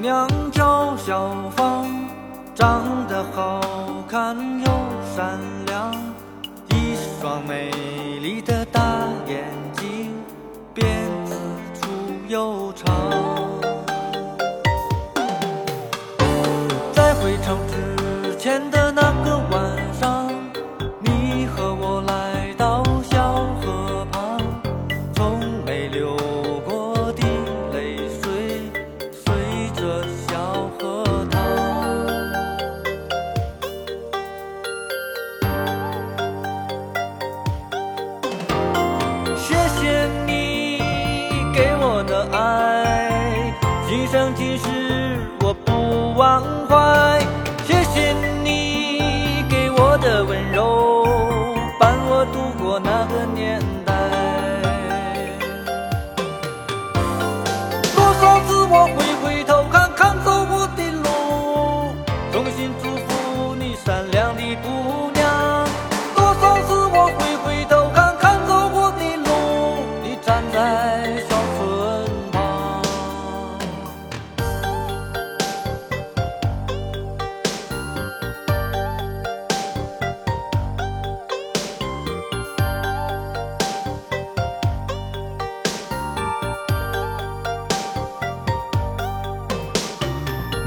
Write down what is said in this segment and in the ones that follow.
娘叫小芳长得好看又善良一双美丽的大眼睛辫子粗又长。在回城之前的我的爱。今生今世我不忘怀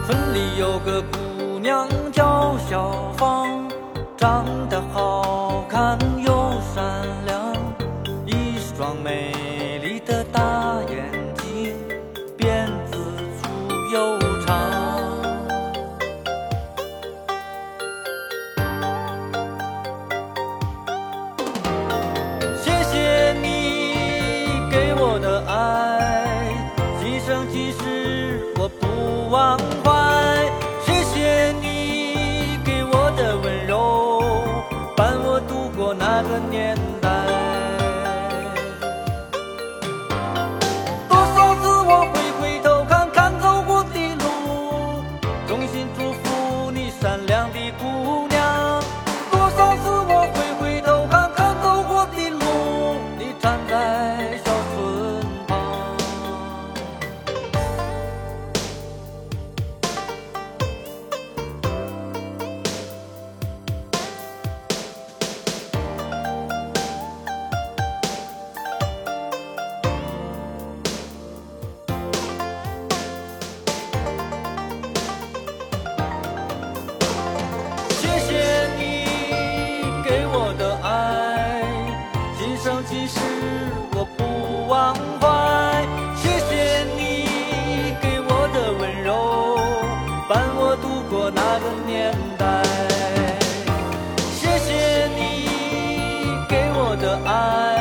村里有个姑娘叫小芳长得好看又善良一双美丽的大眼睛辫子粗又长。谢谢你给我的爱今生今世我不忘的爱。